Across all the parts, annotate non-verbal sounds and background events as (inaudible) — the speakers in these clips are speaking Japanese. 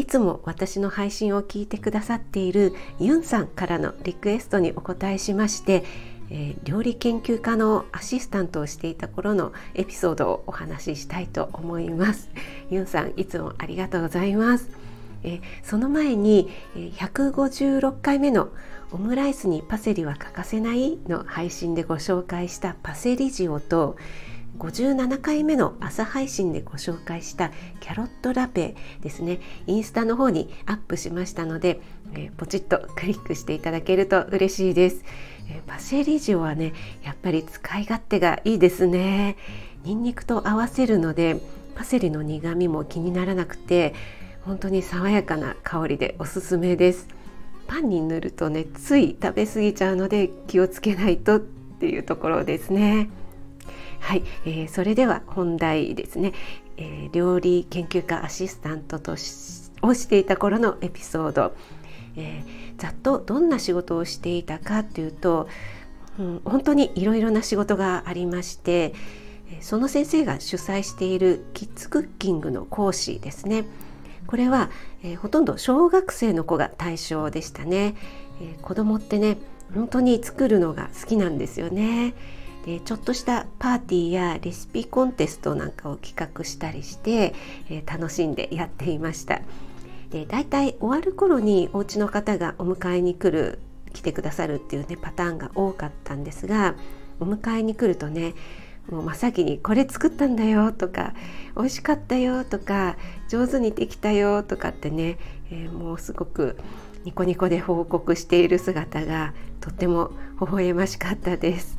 いつも私の配信を聞いてくださっているユンさんからのリクエストにお答えしまして、えー、料理研究家のアシスタントをしていた頃のエピソードをお話ししたいと思います。ユンさんいつもありがとうございます。えその前に156回目のオムライスにパセリは欠かせないの配信でご紹介したパセリ塩と57回目の朝配信でご紹介したキャロットラペですね。インスタの方にアップしましたので、えポチッとクリックしていただけると嬉しいです、えパセリ塩はねやっぱり使い勝手がいいですね。ニンニクと合わせるのでパセリの苦味も気にならなくて本当に爽やかな香りでおすすめです。パンに塗るとねつい食べ過ぎちゃうので気をつけないとっていうところですね。はい、えー、それでは本題ですね、えー、料理研究家アシスタントとしをしていた頃のエピソード、えー、ざっとどんな仕事をしていたかというと、うん、本当にいろいろな仕事がありましてその先生が主催しているキッズクッキングの講師ですね。これは、えー、ほとんど小学生の子が対象でしたね、えー、子供ってね本当に作るのが好きなんですよね。でちょっとしたパーティーやレシピコンテストなんかを企画したりして、えー、楽しんでやっていましたでだいたい終わる頃にお家の方がお迎えに来る来てくださるっていうねパターンが多かったんですがお迎えに来るとねもう真っ先に「これ作ったんだよ」とか「美味しかったよ」とか「上手にできたよ」とかってね、えー、もうすごくニコニコで報告している姿がとっても微笑ましかったです。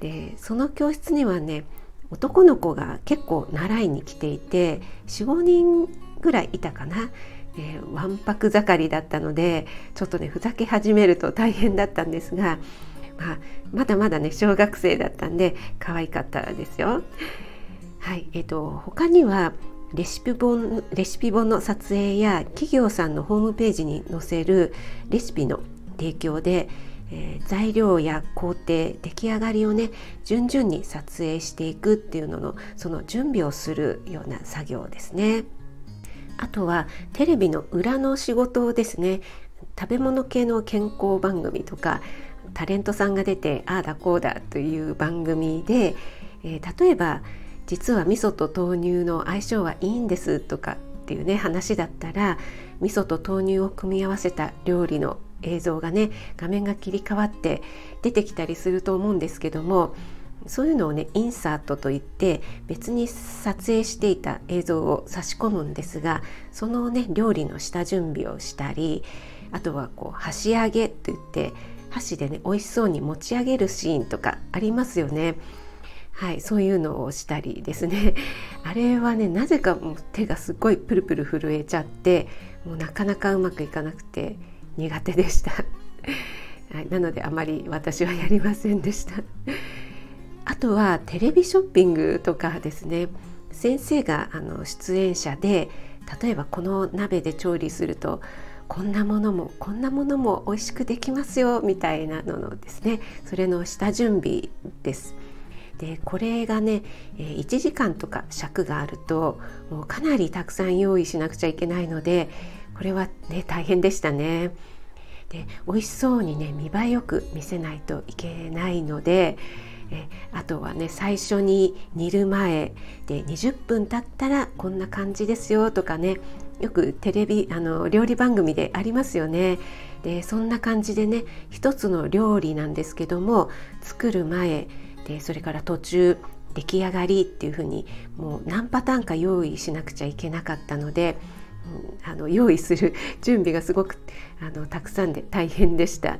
でその教室にはね男の子が結構習いに来ていて45人ぐらいいたかな。えー、わんぱく盛りだったのでちょっとねふざけ始めると大変だったんですがまあ、まだまだね小学生だったんで可愛かったですよ。はいえーと、他にはレシピ本レシピ本の撮影や企業さんのホームページに載せるレシピの提供で、えー、材料や工程出来上がりをね順々に撮影していくっていうののその準備をするような作業ですね。あとはテレビの裏の仕事ですね食べ物系の健康番組とかタレントさんが出てああだこうだという番組で、えー、例えば実は味噌と豆乳の相性はいいんですとかっていうね話だったら味噌と豆乳を組み合わせた料理の映像がね画面が切り替わって出てきたりすると思うんですけどもそういうのをねインサートといって別に撮影していた映像を差し込むんですがそのね料理の下準備をしたりあとはこう箸上げといって箸でね美味しそうに持ち上げるシーンとかありますよね。はい、そういうのをしたりですね (laughs) あれはねなぜかもう手がすっごいプルプル震えちゃってもうなかなかうまくいかなくて苦手でした、はい、なのであまり私はやりませんでした。あとはテレビショッピングとかですね。先生があの出演者で例えばこの鍋で調理するとこんなものもこんなものも美味しくできますよみたいなののですね。それの下準備です。でこれがね1時間とか尺があるともうかなりたくさん用意しなくちゃいけないのでこれはね大変でしたね。で美味しそうにね見栄えよく見せないといけないのでえあとはね最初に煮る前で20分経ったらこんな感じですよとかねよくテレビあの料理番組でありますよね。でそんな感じでね一つの料理なんですけども作る前でそれから途中出来上がりっていうふうにもう何パターンか用意しなくちゃいけなかったので、あの用意する準備がすごくあのたくさんで大変でした。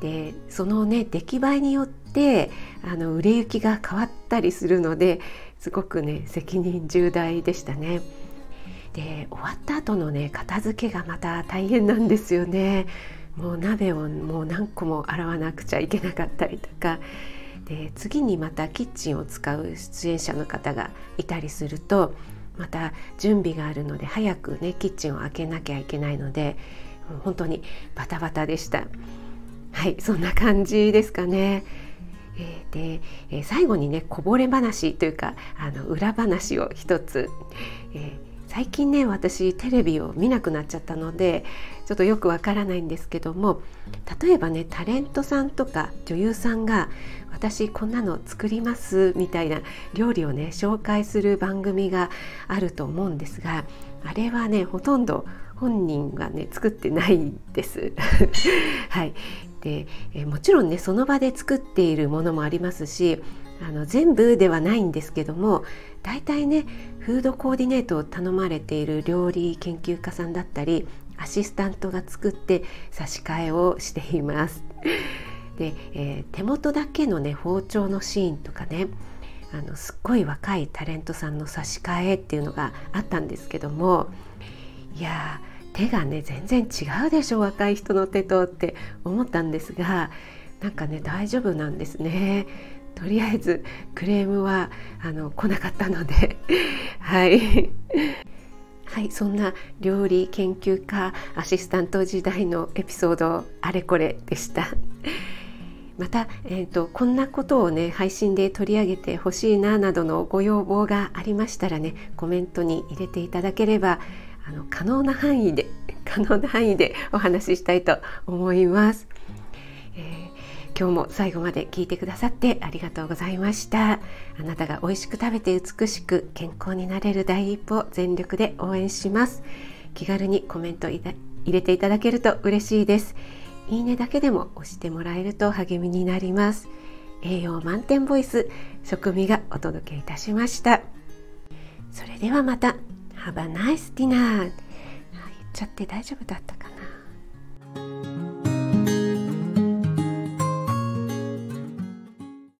でそのね出来栄えによってあの売れ行きが変わったりするのですごくね責任重大でしたね。で終わった後のね片付けがまた大変なんですよねもう鍋をもう何個も洗わなくちゃいけなかったりとかで次にまたキッチンを使う出演者の方がいたりするとまた準備があるので早くねキッチンを開けなきゃいけないので本当にバタバタでした。はいそんな感じですかね。えー、で、えー、最後にねこぼれ話というかあの裏話を一つ、えー最近ね私テレビを見なくなっちゃったのでちょっとよくわからないんですけども例えばねタレントさんとか女優さんが私こんなの作りますみたいな料理をね紹介する番組があると思うんですがあれはねほとんど本人がね作ってないんです。(laughs) はいでえもちろんねその場で作っているものもありますしあの全部ではないんですけども大体ねフードコーディネートを頼まれている料理研究家さんだったりアシスタントが作って差し替えをしています。(laughs) で、えー、手元だけのね包丁のシーンとかねあのすっごい若いタレントさんの差し替えっていうのがあったんですけどもいや手がね全然違うでしょ若い人の手とって思ったんですがなんかね大丈夫なんですね。とりあえずクレームはあの来なかったのではいはいそんな料理研究家アシスタント時代のエピソードあれこれでしたまた、えーと、こんなことをね配信で取り上げてほしいななどのご要望がありましたらねコメントに入れていただければあの可能な範囲で可能な範囲でお話ししたいと思います。今日も最後まで聞いてくださってありがとうございました。あなたが美味しく食べて美しく健康になれる第一歩全力で応援します。気軽にコメント入れていただけると嬉しいです。いいねだけでも押してもらえると励みになります。栄養満点ボイス食味がお届けいたしました。それではまた。Have a nice dinner 言っちゃって大丈夫だったかな。